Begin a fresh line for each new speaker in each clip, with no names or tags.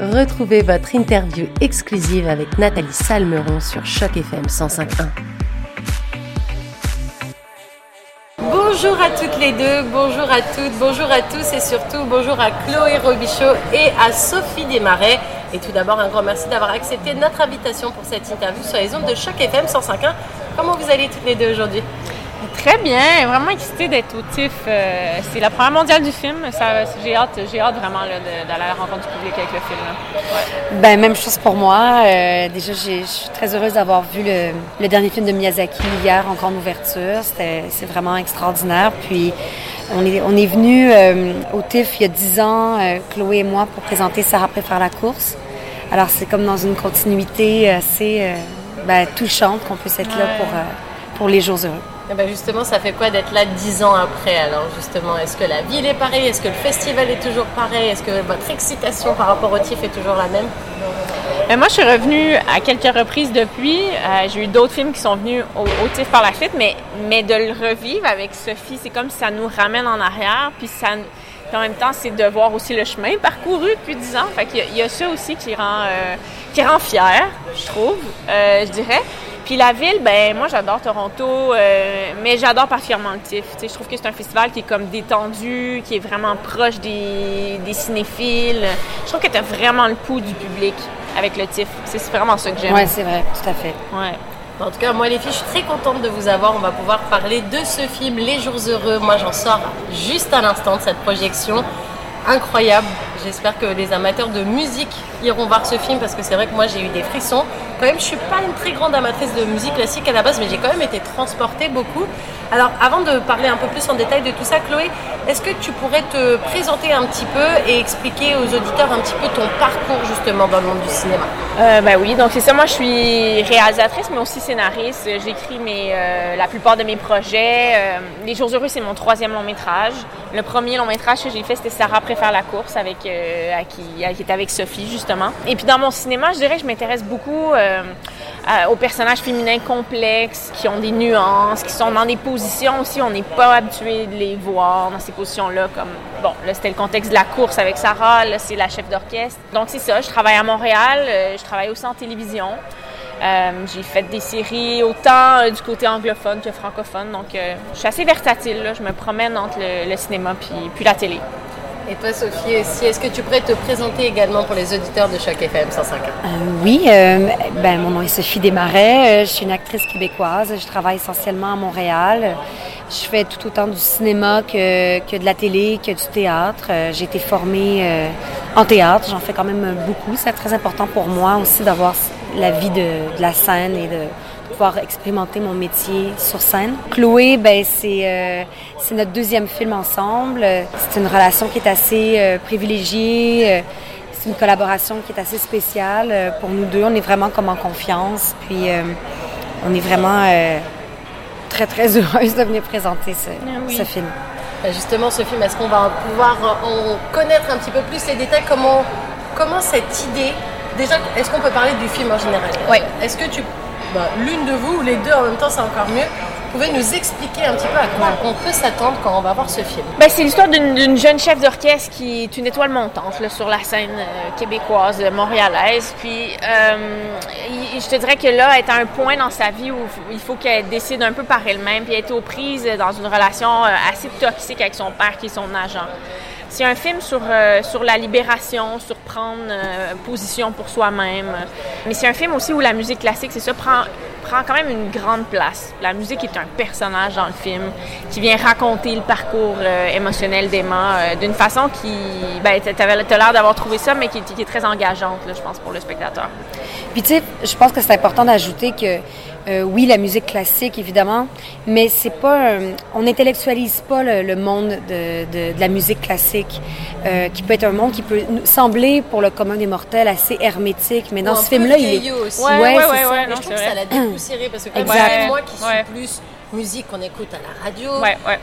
Retrouvez votre interview exclusive avec Nathalie Salmeron sur Choc FM 105.1. Bonjour à toutes les deux, bonjour à toutes, bonjour à tous et surtout bonjour à Chloé Robichaud et à Sophie Desmarais. Et tout d'abord un grand merci d'avoir accepté notre invitation pour cette interview sur les ondes de Choc FM 105.1. Comment vous allez toutes les deux aujourd'hui?
Très bien, vraiment excitée d'être au TIFF. Euh, c'est la première mondiale du film. J'ai hâte, j'ai hâte vraiment d'aller à la rencontre du public avec le film.
Ben, même chose pour moi. Euh, déjà, je suis très heureuse d'avoir vu le, dernier film de Miyazaki hier en grande ouverture. C'est vraiment extraordinaire. Puis, on est, on est venu euh, au TIFF il y a dix ans, Chloé et moi, pour présenter Sarah préfère la course. Alors, c'est comme dans une continuité assez ben, touchante qu'on puisse être là pour, pour les jours heureux.
Eh ben, justement, ça fait quoi d'être là dix ans après Alors justement, est-ce que la ville est pareille? Est-ce que le festival est toujours pareil? Est-ce que votre excitation par rapport au TIFF est toujours la même?
Ben, moi, je suis revenue à quelques reprises depuis. Euh, j'ai eu d'autres films qui sont venus au, TIFF par la suite, mais, mais de le revivre avec Sophie, c'est comme si ça nous ramène en arrière, puis ça, en même temps, c'est de voir aussi le chemin parcouru depuis dix ans. Fait qu'il y, a ça aussi qui rend, euh, qui rend fier, je trouve, euh, je dirais. Puis la ville, ben moi j'adore Toronto, euh, mais j'adore particulièrement le TIFF. je trouve que c'est un festival qui est comme détendu, qui est vraiment proche des, cinéphiles. Je trouve que tu as vraiment le pouls du public avec le TIFF. C'est vraiment ça que j'aime.
Oui, c'est vrai, tout à fait.
Ouais.
En tout cas, moi les filles, je suis très contente de vous avoir. On va pouvoir parler de ce film, Les Jours Heureux. Moi j'en sors juste à l'instant de cette projection. Incroyable. J'espère que les amateurs de musique iront voir ce film parce que c'est vrai que moi j'ai eu des frissons quand même, je suis pas une très grande amatrice de musique classique à la base, mais j'ai quand même été transportée beaucoup. Alors, avant de parler un peu plus en détail de tout ça, Chloé, est-ce que tu pourrais te présenter un petit peu et expliquer aux auditeurs un petit peu ton parcours justement dans le monde du cinéma?
Euh, Ben oui, donc c'est ça. Moi, je suis réalisatrice, mais aussi scénariste. J'écris mes, euh, la plupart de mes projets. Euh, Les Jours Heureux, c'est mon troisième long métrage. Le premier long métrage que j'ai fait, c'était Sarah préfère la course, avec, à qui, qui était avec Sophie justement. Et puis dans mon cinéma, je dirais que je m'intéresse beaucoup euh, aux personnages féminins complexes, qui ont des nuances, qui sont dans des positions aussi, on n'est pas habitué de les voir dans ces positions-là. Comme, bon, là, c'était le contexte de la course avec Sarah, là, c'est la chef d'orchestre. Donc, c'est ça, je travaille à Montréal, euh, je travaille aussi en télévision. Euh, j'ai fait des séries autant du côté anglophone que francophone, donc je suis assez versatile. Là. Je me promène entre le, cinéma puis, puis la télé.
Et toi, Sophie, est-ce que tu pourrais te présenter également pour les auditeurs de Choc FM 105
euh, Oui, euh, ben, mon nom est Sophie Desmarais. Euh, je suis une actrice québécoise. Je travaille essentiellement à Montréal. Je fais tout autant du cinéma que, que de la télé, que du théâtre. J'ai été formée en théâtre. J'en fais quand même beaucoup. C'est très important pour moi aussi d'avoir la vie de, de la scène et de pouvoir expérimenter mon métier sur scène. Chloé, ben c'est euh, c'est notre deuxième film ensemble. C'est une relation qui est assez euh, privilégiée. Euh, c'est une collaboration qui est assez spéciale pour nous deux. On est vraiment comme en confiance. Puis on est vraiment très très heureuse de venir présenter ce, ah ce film.
Ben, justement, ce film, est-ce qu'on va pouvoir en connaître un petit peu plus les détails? Comment comment cette idée Déjà, est-ce qu'on peut parler du film en général?
Oui.
Est-ce que tu bah, l'une de vous ou les deux en même temps, c'est encore mieux. Vous pouvez nous expliquer un petit peu à quoi on peut s'attendre quand on va voir ce film
ben, C'est l'histoire d'une jeune chef d'orchestre qui est une étoile montante sur la scène euh, québécoise, montréalaise. Puis euh, je te dirais que là, elle est à un point dans sa vie où il faut qu'elle décide un peu par elle-même, puis elle est aux prises dans une relation euh, assez toxique avec son père qui est son agent. C'est un film sur, euh, sur la libération, sur prendre euh, position pour soi-même. Mais c'est un film aussi où la musique classique, c'est ça, prend, prend quand même une grande place. La musique est un personnage dans le film qui vient raconter le parcours euh, émotionnel d'Emma d'une façon qui... Ben, tu as l'air d'avoir trouvé ça, mais qui, est très engageante, je pense, pour le spectateur.
Puis tu sais, je pense que c'est important d'ajouter que euh, oui, la musique classique, évidemment, mais c'est pas, on n'intellectualise pas le, monde de, de, la musique classique, euh, qui peut être un monde qui peut sembler, pour le commun des mortels, assez hermétique, mais dans ce film-là, il est...
Aussi. Ouais, ouais, ouais, ouais, je trouve que ça l'a dépoussiéré, parce que comme moi qui suis plus musique qu'on écoute à la radio,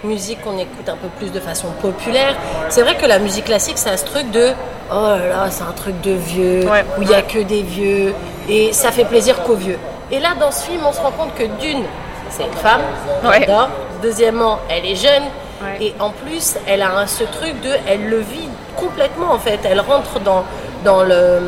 musique qu'on écoute un peu plus de façon populaire. C'est vrai que la musique classique, c'est un truc de oh là là, c'est un truc de vieux, où il n'y a que des vieux, et ça fait plaisir qu'aux vieux. Et là, dans ce film, on se rend compte que d'une, c'est une femme, j'adore. Deuxièmement, elle est jeune. Et en plus, elle a ce truc de, elle le vit complètement en fait. Elle rentre dans, dans le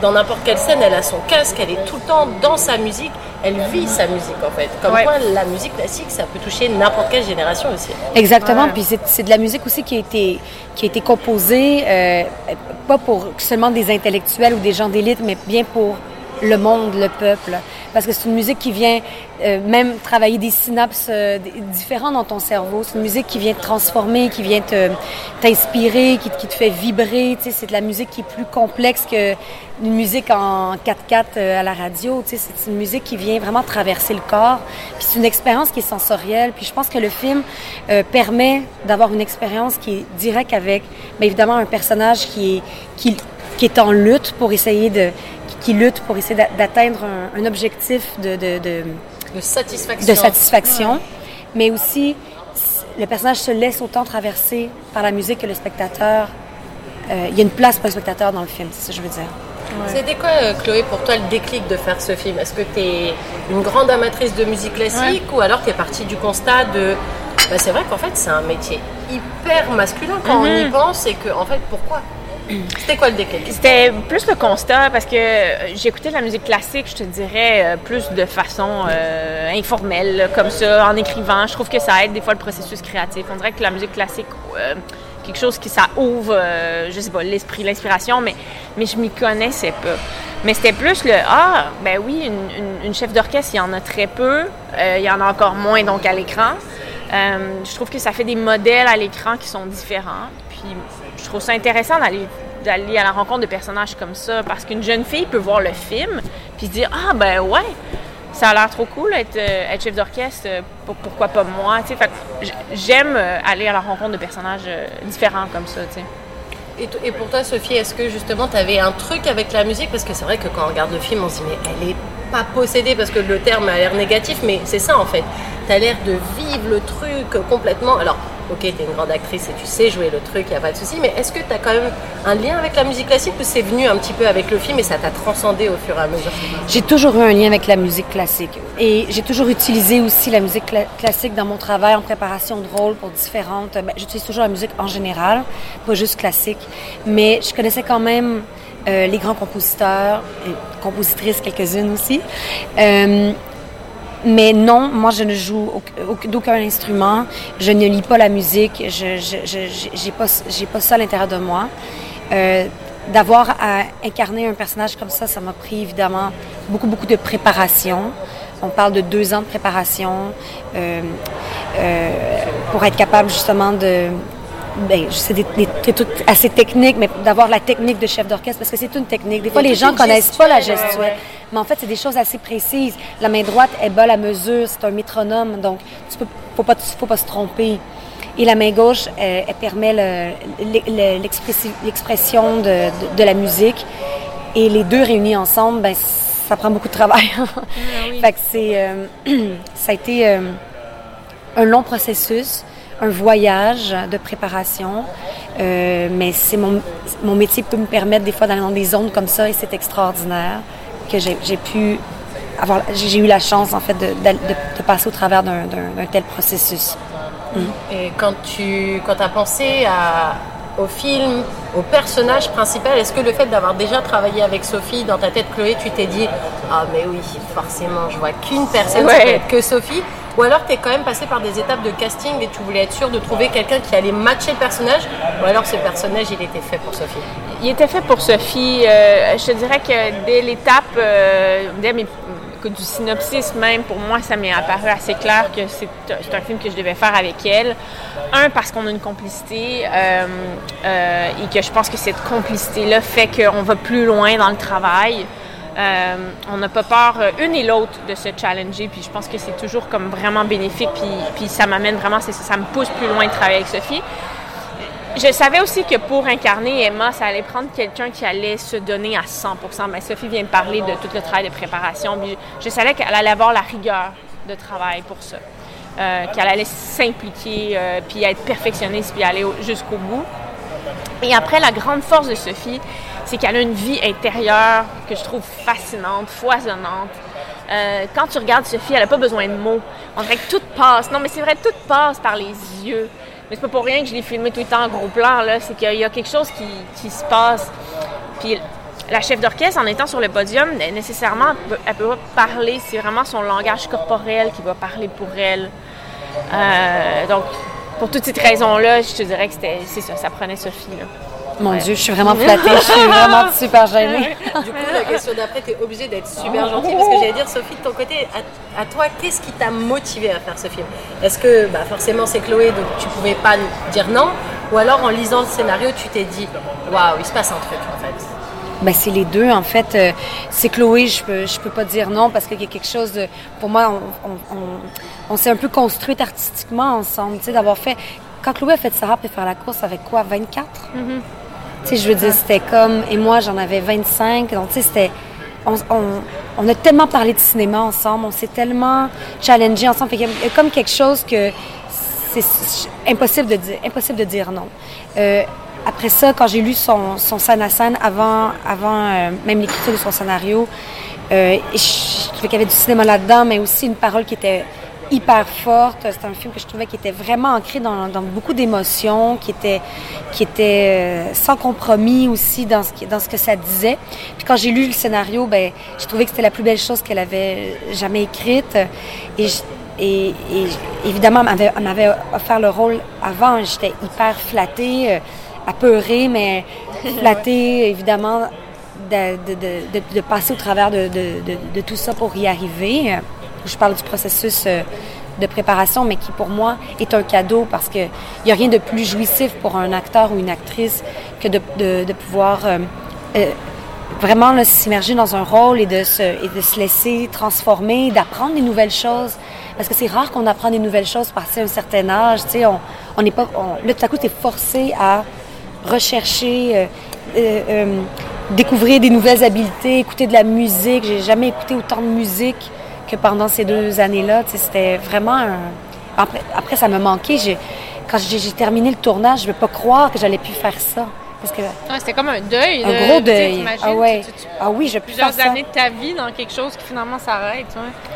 dans n'importe quelle scène, elle a son casque, elle est tout le temps dans sa musique, elle vit sa musique en fait. Comme quoi, la musique classique, ça peut toucher n'importe quelle génération aussi.
Exactement, puis c'est de la musique aussi qui a été, qui a été composée, euh, pas pour seulement des intellectuels ou des gens d'élite, mais bien pour le monde, le peuple. Parce que c'est une musique qui vient euh, même travailler des synapses euh, différents dans ton cerveau. C'est une musique qui vient te transformer, qui vient t'inspirer, qui, qui, te fait vibrer. Tu sais, c'est de la musique qui est plus complexe que une musique en 4-4 euh, à la radio. Tu sais, c'est une musique qui vient vraiment traverser le corps. Puis c'est une expérience qui est sensorielle. Puis je pense que le film permet d'avoir une expérience qui est directe avec, bien évidemment, un personnage qui est, qui, qui est en lutte pour essayer de qui lutte pour essayer d'atteindre un, objectif de, de,
de, satisfaction.
De satisfaction. Mais aussi, le personnage se laisse autant traverser par la musique que le spectateur. Euh, il y a une place pour le spectateur dans le film, c'est ça que je veux dire.
C'était quoi, euh, Chloé, pour toi, le déclic de faire ce film? Est-ce que tu es une grande amatrice de musique classique ou alors tu es partie du constat de. Bah, c'est vrai qu'en fait, c'est un métier hyper masculin quand on y mhm. pense et que, en fait, pourquoi? C'était quoi le déclic?
C'était plus le constat parce que j'écoutais de la musique classique, je te dirais, euh, plus de façon euh, informelle, comme ça, en écrivant. Je trouve que ça aide des fois le processus créatif. On dirait que la musique classique, euh, quelque chose qui ça ouvre, je sais pas, l'esprit, l'inspiration, mais, mais je m'y connaissais pas. Mais c'était plus le Ah, ben oui, une, chef d'orchestre, il y en a très peu, il y en a encore moins donc à l'écran. je trouve que ça fait des modèles à l'écran qui sont différents. Puis je trouve ça intéressant d'aller d'aller à la rencontre de personnages comme ça parce qu'une jeune fille peut voir le film puis se dire ah ben ouais ça a l'air trop cool être, euh, chef d'orchestre euh, pourquoi pas moi tu sais j'aime euh, aller à la rencontre de personnages différents comme ça tu sais
et, et, pour toi, Sophie, est-ce que justement tu avais un truc avec la musique? Parce que c'est vrai que quand on regarde le film, on se dit, mais elle est pas possédée parce que le terme a l'air négatif, mais c'est ça en fait. Tu as l'air de vivre le truc complètement. Alors, ok, tu es une grande actrice et tu sais jouer le truc, il n'y a pas de souci, mais est-ce que tu as quand même un lien avec la musique classique ou c'est venu un petit peu avec le film et ça t'a transcendé au fur et à mesure?
J'ai toujours eu un lien avec la musique classique et j'ai toujours utilisé aussi la musique classique dans mon travail en préparation de rôle pour différentes. Ben, j'utilise toujours la musique en général, pas juste classique, mais je connaissais quand même euh, les grands compositeurs, et compositrices quelques-unes aussi. Euh, mais non, moi je ne joue d'aucun instrument, je ne lis pas la musique, je n'ai pas, pas ça à l'intérieur de moi. Euh, D'avoir à incarner un personnage comme ça, ça m'a pris évidemment beaucoup, beaucoup de préparation. On parle de deux ans de préparation euh, euh, pour être capable justement de, ben, c'est des, trucs assez techniques, mais d'avoir la technique de chef d'orchestre, parce que c'est une technique. Des fois, les gens connaissent pas la gestuelle, mais en fait, c'est des choses assez précises. La main droite est bas la mesure, c'est un métronome, donc tu peux, faut pas, faut pas se tromper. Et la main gauche, elle, permet l'expression de, de, la musique. Et les deux réunis ensemble, ben, ça prend beaucoup de travail. Ah fait que c'est, euh, ça a été euh, un long processus un voyage de préparation. Euh, mais c'est mon, mon métier peut me permettre des fois d'aller dans des zones comme ça et c'est extraordinaire que j'ai pu avoir. J'ai eu la chance en fait de, de, passer au travers d'un tel processus.
Mm. Et quand tu quand as pensé à, au film, au personnage principal, est-ce que le fait d'avoir déjà travaillé avec Sophie dans ta tête, Chloé, tu t'es dit Ah, mais oui, forcément, je vois qu'une personne, que Sophie ou alors tu es quand même passé par des étapes de casting et tu voulais être sûr de trouver quelqu'un qui allait matcher le personnage Ou alors ce personnage, il était fait pour Sophie
Il était fait pour Sophie. Euh, je te dirais que dès l'étape, euh, dès du synopsis même, pour moi, ça m'est apparu assez clair que c'est un film que je devais faire avec elle. Un, parce qu'on a une complicité euh, et que je pense que cette complicité-là fait qu'on va plus loin dans le travail. Euh, on n'a pas peur, euh, une et l'autre, de se challenger. Puis je pense que c'est toujours comme vraiment bénéfique. Puis, ça m'amène vraiment, ça me pousse plus loin de travailler avec Sophie. Je savais aussi que pour incarner Emma, ça allait prendre quelqu'un qui allait se donner à 100% Mais Sophie vient de parler de tout le travail de préparation. je savais qu'elle allait avoir la rigueur de travail pour ça. Euh, qu'elle allait s'impliquer, puis être perfectionniste, puis aller jusqu'au bout. Et après, la grande force de Sophie, c'est qu'elle a une vie intérieure que je trouve fascinante, foisonnante. Euh, quand tu regardes Sophie, elle n'a pas besoin de mots. On dirait que tout passe. Non, mais c'est vrai, tout passe par les yeux. Mais c'est pas pour rien que je l'ai filmé tout le temps en gros plan, là. C'est qu'il y, a quelque chose qui, se passe. Puis la chef d'orchestre, en étant sur le podium, nécessairement, elle peut pas parler. C'est vraiment son langage corporel qui va parler pour elle. Euh, donc, pour toutes ces raisons-là, je te dirais que c'était, c'est ça, ça prenait Sophie. Là.
Mon Dieu, je suis vraiment flattée. je suis vraiment super gênée.
Du coup, la question d'après, tu es obligée d'être super gentille parce que j'allais dire, Sophie, de ton côté, à, toi, qu'est-ce qui t'a motivé à faire ce film? Est-ce que bah, forcément c'est Chloé, donc tu pouvais pas dire non? Ou alors en lisant le scénario, tu t'es dit, waouh, il se passe un truc en fait
ben, c'est les deux. En fait, euh, c'est Chloé, je peux, je peux pas dire non parce qu'il y a quelque chose de. Pour moi, on, on, on, s'est un peu construite artistiquement ensemble, tu sais, d'avoir fait. Quand Chloé a fait Sarah peut faire la course avec quoi, 24 mm-hmm. Tu sais, je veux dire, c'était comme. Et moi, j'en avais 25. Donc, tu sais, c'était. On, on, on, a tellement parlé de cinéma ensemble, on s'est tellement challengé ensemble. Fait qu'il y a comme quelque chose que c'est impossible de dire, impossible de dire non. Euh, après ça, quand j'ai lu son, son Sanasan avant, avant euh, même l'écriture de son scénario, euh, je, trouvais qu'il y avait du cinéma là-dedans, mais aussi une parole qui était hyper forte. C'était un film que je trouvais qui était vraiment ancré dans, dans beaucoup d'émotions, qui était, qui était euh, sans compromis aussi dans ce, dans ce que ça disait. Puis quand j'ai lu le scénario, ben, j'ai trouvé que c'était la plus belle chose qu'elle avait jamais écrite. Et, et, et évidemment, elle m'avait offert le rôle avant. J'étais hyper flattée apeurée, mais flattée, évidemment, de, passer au travers de, tout ça pour y arriver. Je parle du processus euh, de préparation, mais qui pour moi est un cadeau parce qu'il n'y a rien de plus jouissif pour un acteur ou une actrice que de, pouvoir euh, euh, vraiment s'immerger dans un rôle et de, se, laisser transformer, d'apprendre des nouvelles choses. Parce que c'est rare qu'on apprend des nouvelles choses passer un certain âge. Tu sais, on, on n'est pas. là, tout à coup, tu es forcé à rechercher, euh, euh, euh, découvrir des nouvelles habiletés, écouter de la musique. J'ai jamais écouté autant de musique que pendant ces deux années-là. C'était vraiment un... Après, après, ça me manquait. Quand j'ai terminé le tournage, je ne veux pas croire que j'allais plus faire ça. Parce que
c'était comme un deuil.
Un gros deuil. Ah ouais. ah oui, je
plusieurs années de ta vie dans quelque chose qui finalement s'arrête.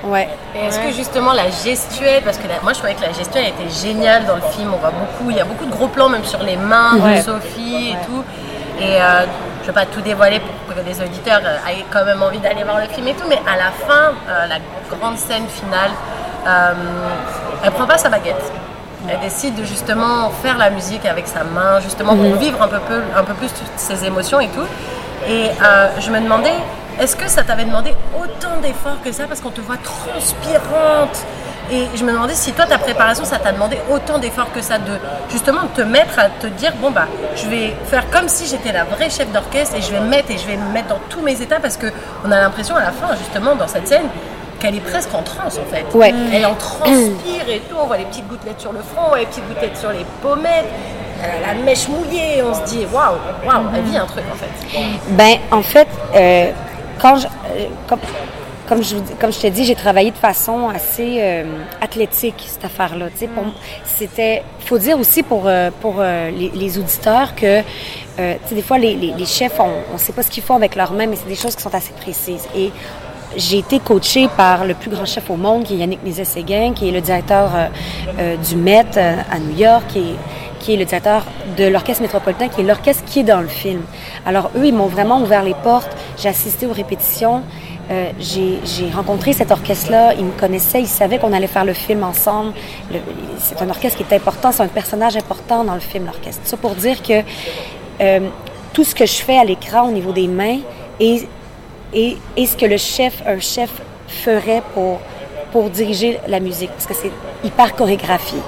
Ouais.
Est-ce que justement la gestuelle, parce que moi je trouvais que la gestuelle était géniale dans le film. On voit beaucoup, il y a beaucoup de gros plans même sur les mains de Sophie et tout. Et euh, je ne vais pas tout dévoiler pour que les auditeurs euh, aient quand même envie d'aller voir le film et tout, mais à la fin, euh, la grande scène finale, elle prend pas sa baguette. Elle décide de justement faire la musique avec sa main, justement pour mhm. vivre un peu, un peu plus toutes ces émotions et tout. Et euh, je me demandais, est-ce que ça t'avait demandé autant d'efforts que ça? Parce qu'on te voit transpirante et je me demandais si toi, ta préparation, ça t'a demandé autant d'efforts que ça, de justement te mettre à te dire, bon bah, je vais faire comme si j'étais la vraie chef d'orchestre et je vais me mettre et je vais me mettre dans tous mes états parce que on a l'impression à la fin, justement, dans cette scène, qu'elle est presque en transe en fait.
Ouais.
Elle en transpire et tout, on voit les petites gouttelettes sur le front, les petites gouttelettes sur les pommettes, la mèche mouillée, on se dit waouh, waouh, elle vit un truc en fait.
Ben en fait, euh, quand je, euh, comme, comme je, comme je te dis, j'ai travaillé de façon assez euh, athlétique, cette affaire-là. Sais, c'était, faut dire aussi pour, pour les, auditeurs que, des fois, les, les, chefs, on ne sait pas ce qu'ils font avec leurs mains, mais c'est des choses qui sont assez précises. Et j'ai été coachée par le plus grand chef au monde, qui est Yannick Nézet-Séguin, qui est le directeur euh, euh, du Met euh, à New York, qui est, qui est le directeur de l'Orchestre métropolitain, qui est l'orchestre qui est dans le film. Alors, eux, ils m'ont vraiment ouvert les portes. J'ai assisté aux répétitions. j'ai rencontré cet orchestre-là. Ils me connaissaient. Ils savaient qu'on allait faire le film ensemble. C'est un orchestre qui est important. C'est un personnage important dans le film, l'orchestre. Ça pour dire que tout ce que je fais à l'écran au niveau des mains est et, et ce que le chef, un chef ferait pour, pour diriger la musique, parce que c'est hyper chorégraphié.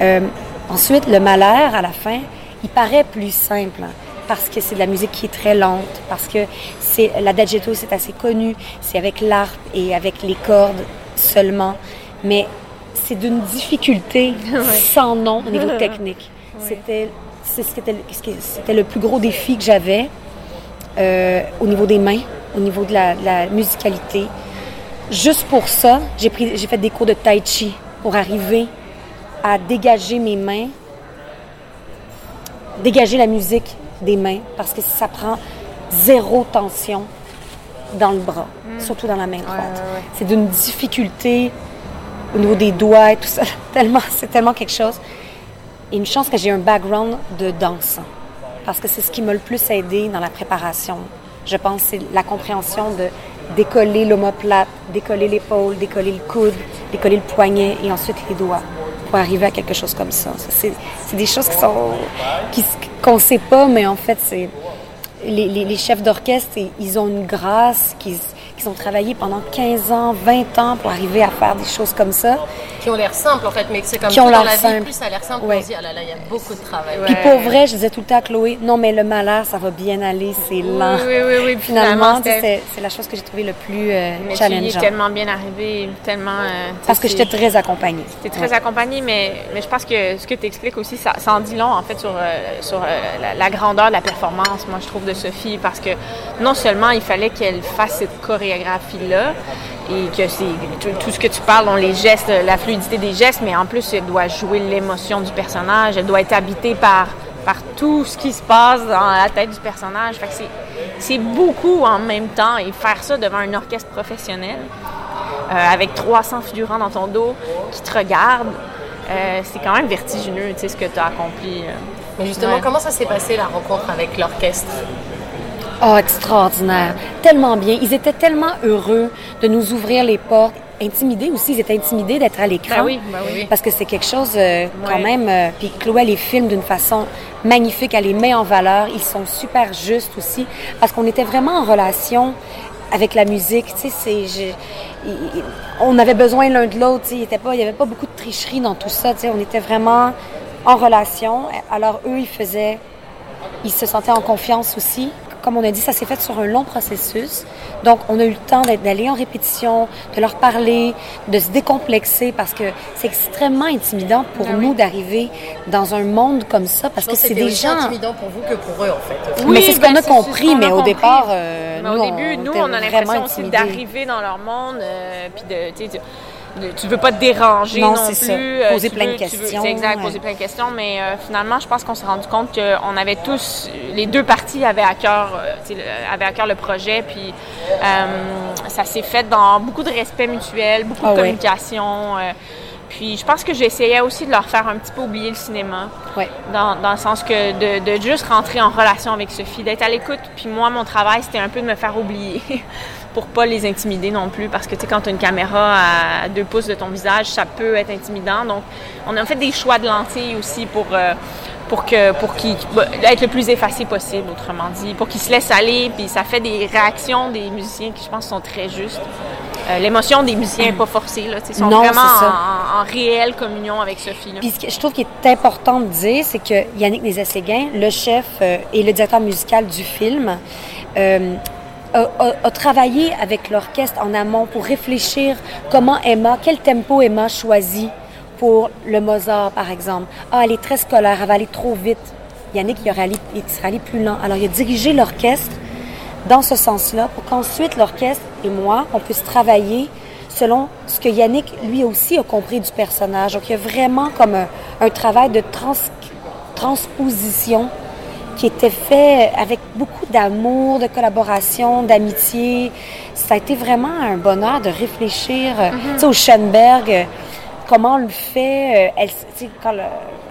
Euh, ensuite, le malheur, à la fin, il paraît plus simple, hein, parce que c'est de la musique qui est très lente, parce que c'est l'adagietto, c'est assez connu, c'est avec l'arpe et avec les cordes seulement, mais c'est d'une difficulté sans nom au niveau technique. C'était c'était le plus gros défi que j'avais euh, au niveau des mains, au niveau de la, musicalité. Juste pour ça, j'ai pris, j'ai fait des cours de tai chi pour arriver à dégager mes mains, dégager la musique des mains, parce que ça prend zéro tension dans le bras, hmm. surtout dans la main droite. C'est d'une difficulté au niveau des doigts et tout ça, tellement, c'est tellement quelque chose. Et une chance que j'ai un background de danse. Parce que c'est ce qui m'a le plus aidé dans la préparation. Je pense c'est la compréhension de décoller l'omoplate, décoller l'épaule, décoller le coude, décoller le poignet et ensuite les doigts pour arriver à quelque chose comme ça. C'est des choses qui sont qu'on ne sait pas, mais en fait, c'est les, les, chefs d'orchestre, ils ont une grâce qu'ils qui ont travaillé pendant 15 ans, 20 ans pour arriver à faire des choses comme ça.
Qui ont l'air simples en fait, mais c'est comme qui tout dans la vie, plus ça a l'air simple, on se dit, ah là là, il y a beaucoup de travail.
Puis pour vrai, je disais tout le temps à Chloé, non mais le malheur, ça va bien aller, c'est lent.
Oui, oui, oui.
Finalement, c'est la chose que j'ai trouvé le plus euh, mais challengeant.
tellement bien arrivé, tellement... Euh,
Parce que j'étais très accompagnée.
J'étais très accompagnée, mais, mais je pense que ce que tu expliques aussi, ça, ça, en dit long en fait sur, euh, sur la, la, grandeur de la performance, moi je trouve, de Sophie, parce que non seulement il fallait qu'elle fasse cette chorégraphie-là, et que c'est tout, ce que tu parles, dans les gestes, la fluidité des gestes, mais en plus, elle doit jouer l'émotion du personnage, elle doit être habitée par, par tout ce qui se passe dans la tête du personnage. Fait que c'est beaucoup en même temps, et faire ça devant un orchestre professionnel, euh, avec 300 figurants dans ton dos qui te regardent, euh, c'est quand même vertigineux, tu sais, ce que tu as accompli. Euh.
Mais justement, comment ça s'est passé la rencontre avec l'orchestre?
Oh, extraordinaire. Tellement bien. Ils étaient tellement heureux de nous ouvrir les portes. Intimidés aussi, ils étaient intimidés d'être à l'écran.
Ben oui, ben oui.
Parce que c'est quelque chose euh, quand même. Euh, puis Chloé les filme d'une façon magnifique, elle les met en valeur. Ils sont super justes aussi. Parce qu'on était vraiment en relation avec la musique. Tu sais, on avait besoin l'un de l'autre. Il n'y avait pas beaucoup de tricherie dans tout ça. Tu sais, on était vraiment en relation. Alors eux, ils faisaient, ils se sentaient en confiance aussi comme on a dit, ça s'est fait sur un long processus. Donc, on a eu le temps d'aller en répétition, de leur parler, de se décomplexer parce que c'est extrêmement intimidant pour ah nous d'arriver dans un monde comme ça parce que c'est des gens.
intimidant pour vous que pour eux, en fait.
mais c'est ce qu'on ben, a compris, mais au départ, euh,
mais au début, nous, on a l'impression aussi d'arriver dans leur monde, euh, puis de, tu veux pas te déranger non, plus. Ça.
Euh, poser plein de questions.
C'est exact, poser plein de questions. Mais euh, finalement, je pense qu'on s'est rendu compte qu'on avait tous, les deux parties avaient à cœur, euh, avaient à cœur le projet. Puis ça s'est fait dans beaucoup de respect mutuel, beaucoup de ah communication. Puis je pense que j'essayais aussi de leur faire un petit peu oublier le cinéma.
Ouais.
Dans, dans le sens que de, de juste rentrer en relation avec Sophie, d'être à l'écoute. Puis moi, mon travail, c'était un peu de me faire oublier. pour pas les intimider non plus, parce que tu sais, quand tu as une caméra à deux pouces de ton visage, ça peut être intimidant. Donc, on a fait des choix de lentilles aussi pour, euh, pour que pour qu'ils bah, être le plus effacé possible, autrement dit, pour qu'ils se laissent aller. Puis ça fait des réactions des musiciens qui, je pense, sont très justes. Euh, l'émotion des musiciens n'est pas forcée. Là, ils sont vraiment en, réelle communion avec Sophie. Là.
Puis ce que je trouve qui est important de dire, c'est que Yannick Nézet-Séguin, le chef euh, et le directeur musical du film, a, travaillé avec l'orchestre en amont pour réfléchir comment Emma, quel tempo Emma choisit pour le Mozart, par exemple. Ah, elle est très scolaire, elle va aller trop vite. Yannick, il, allé, il serait allé plus lent. Alors, il a dirigé l'orchestre dans ce sens-là pour qu'ensuite l'orchestre et moi, on puisse travailler selon ce que Yannick, lui aussi, a compris du personnage. Donc, il y a vraiment comme un, travail de transposition qui était fait avec beaucoup d'amour, de collaboration, d'amitié. Ça a été vraiment un bonheur de réfléchir. Euh, mm-hmm. Tu sais, au Schoenberg, euh, comment on le fait. Euh, elle, quand le,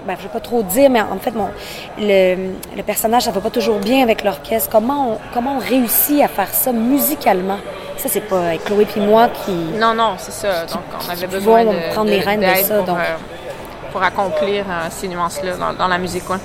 ben, je vais pas trop dire, mais en fait, mon, le, le personnage, ça va pas toujours bien avec l'orchestre. Comment on, comment on réussit à faire ça musicalement? Ça, c'est pas Chloé puis moi qui.
Non, non, c'est ça. Donc, on avait besoin de,
prendre les rênes de ça.
Pour,
donc.
pour accomplir ces nuances-là dans, dans, la musique, quoi.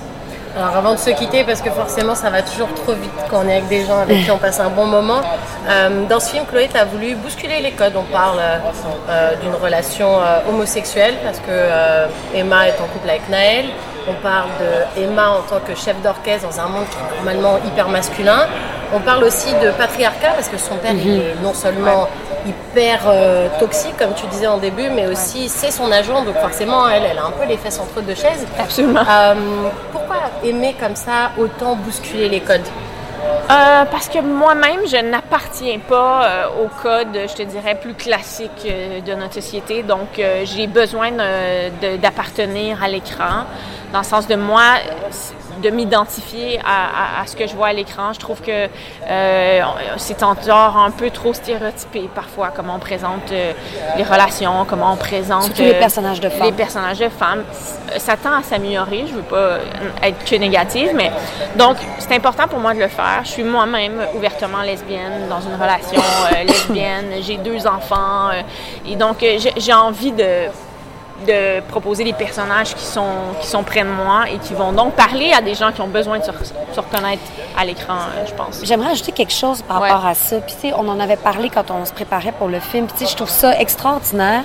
Alors avant de se quitter, parce que forcément ça va toujours trop vite quand on est avec des gens avec qui on passe un bon moment, euh, dans ce film, Chloé, tu as voulu bousculer les codes. On parle euh, d'une relation euh, homosexuelle, parce que Emma est en couple avec Naël. On parle de Emma en tant que chef d'orchestre dans un monde qui est normalement hyper masculin. On parle aussi de patriarcat, parce que son père, est non seulement hyper euh, toxique, comme tu disais en début, mais aussi c'est son agent, donc forcément, elle, elle a un peu les fesses entre deux chaises.
Absolument. Euh,
pourquoi aimer comme ça autant bousculer les codes?
Euh, parce que moi-même, je n'appartiens pas au code, je te dirais, plus classique de notre société. Donc, j'ai besoin d'appartenir à l'écran. Dans le sens de moi, de m'identifier à, à, ce que je vois à l'écran. Je trouve que euh, c'est encore un peu trop stéréotypé parfois, comment on présente euh, les relations, comment on présente
Surtout les personnages de femmes.
Les personnages de femmes. Ça tend à s'améliorer. Je veux pas être que négative, mais donc c'est important pour moi de le faire. Je suis moi-même ouvertement lesbienne dans une relation lesbienne. J'ai deux enfants et donc j'ai envie de de proposer des personnages qui sont, qui sont près de moi et qui vont donc parler à des gens qui ont besoin de se, reconnaître à l'écran, euh, je pense.
J'aimerais ajouter quelque chose par rapport à ça. Puis, tu sais, on en avait parlé quand on se préparait pour le film. Puis, tu sais, je trouve ça extraordinaire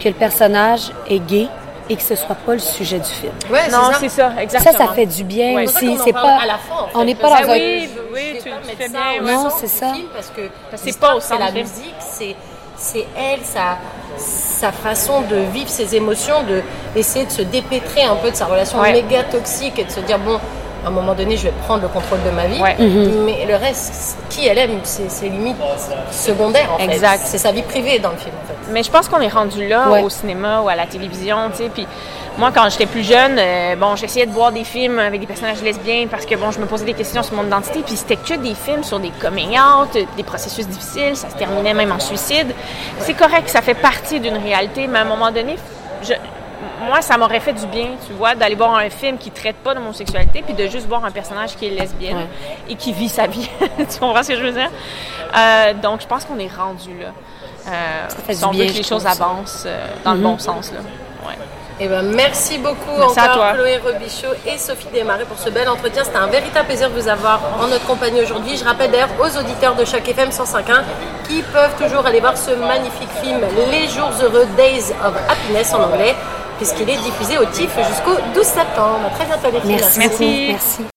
que le personnage est gay et que ce soit pas le sujet du film.
Ouais, non, c'est ça. exactement.
Ça, ça fait du bien aussi.
C'est pas à la fin, en
fait, on n'est pas dans
un. Oui, oui, tu, tu fais bien.
Non, c'est ça.
Parce que
c'est pas au centre.
la musique, c'est c'est elle, sa, sa façon de vivre ses émotions, de essayer de se dépêtrer un peu de sa relation méga toxique et de se dire bon, à un moment donné, je vais prendre le contrôle de ma vie.
Mhm.
Mais le reste, qui elle aime, c'est limite secondaire en
exact.
C'est sa vie privée dans le film en fait.
Mais je pense qu'on est rendu là au cinéma ou à la télévision, tu sais, puis moi, quand j'étais plus jeune, euh, bon, j'essayais de voir des films avec des personnages lesbiens parce que, bon, je me posais des questions sur mon identité, puis c'était que des films sur des coming out, des processus difficiles, ça se terminait même en suicide. C'est correct, ça fait partie d'une réalité, mais à un moment donné, je, moi, ça m'aurait fait du bien, tu vois, d'aller voir un film qui traite pas d'homosexualité, puis de juste voir un personnage qui est lesbienne et qui vit sa vie. tu comprends ce que je veux dire? Euh, donc, je pense qu'on est rendu là. Euh, si on veut que les choses avancent euh, dans le bon sens, là. Ouais.
Eh ben, merci beaucoup encore Chloé Robichaud et Sophie Desmarais pour ce bel entretien. C'était un véritable plaisir de vous avoir en notre compagnie aujourd'hui. Je rappelle d'ailleurs aux auditeurs de chaque FM 105.1 qui peuvent toujours aller voir ce magnifique film Les Jours Heureux, Days of Happiness en anglais, puisqu'il est diffusé au TIFF jusqu'au 12 septembre. À très bientôt les filles.
Merci. Merci. merci.